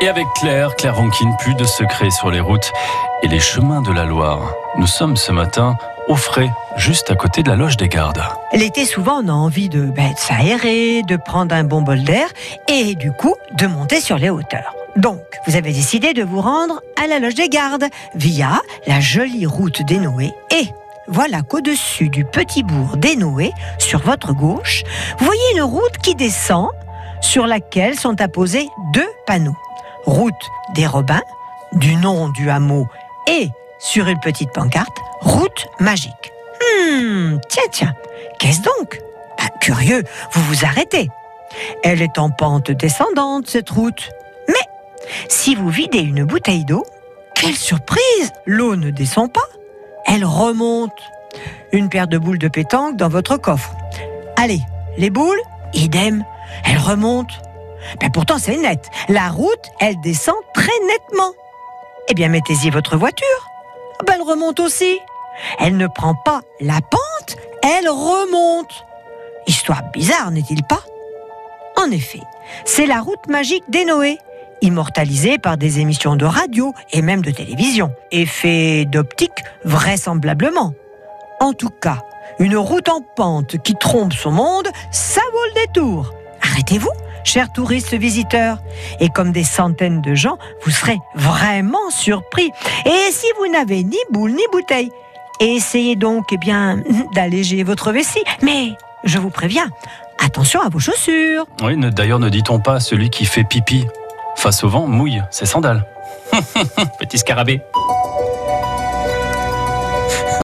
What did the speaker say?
Et avec Claire, Claire Vankin, plus de secrets sur les routes et les chemins de la Loire. Nous sommes ce matin au frais, juste à côté de la loge des gardes. L'été, souvent, on a envie de, ben, de s'aérer, de prendre un bon bol d'air et du coup, de monter sur les hauteurs. Donc, vous avez décidé de vous rendre à la loge des gardes via la jolie route des Noé et voilà qu'au-dessus du petit bourg des Noé, sur votre gauche, vous voyez une route qui descend sur laquelle sont apposés deux panneaux. Route des Robins, du nom du hameau et sur une petite pancarte, route magique. Hmm, tiens, tiens, qu'est-ce donc? Curieux, vous vous arrêtez. Elle est en pente descendante, cette route. Mais si vous videz une bouteille d'eau, quelle surprise L'eau ne descend pas, elle remonte. Une paire de boules de pétanque dans votre coffre. Allez, les boules, idem, elles remontent. Ben pourtant, c'est net. La route, elle descend très nettement. Eh bien, mettez-y votre voiture. Ben, elle remonte aussi. Elle ne prend pas la pente, elle remonte. Histoire bizarre, n'est-il pas? En effet, c'est la route magique des Noé, immortalisée par des émissions de radio et même de télévision. Effet d'optique, vraisemblablement. En tout cas, une route en pente qui trompe son monde, ça vaut le détour. Arrêtez-vous, chers touristes visiteurs. Et comme des centaines de gens, vous serez vraiment surpris. Et si vous n'avez ni boule ni bouteille, essayez donc eh bien d'alléger votre vessie. Mais je vous préviens, attention à vos chaussures. Oui, d'ailleurs, ne dit-on pas celui qui fait pipi face au vent mouille ses sandales. Petit scarabée.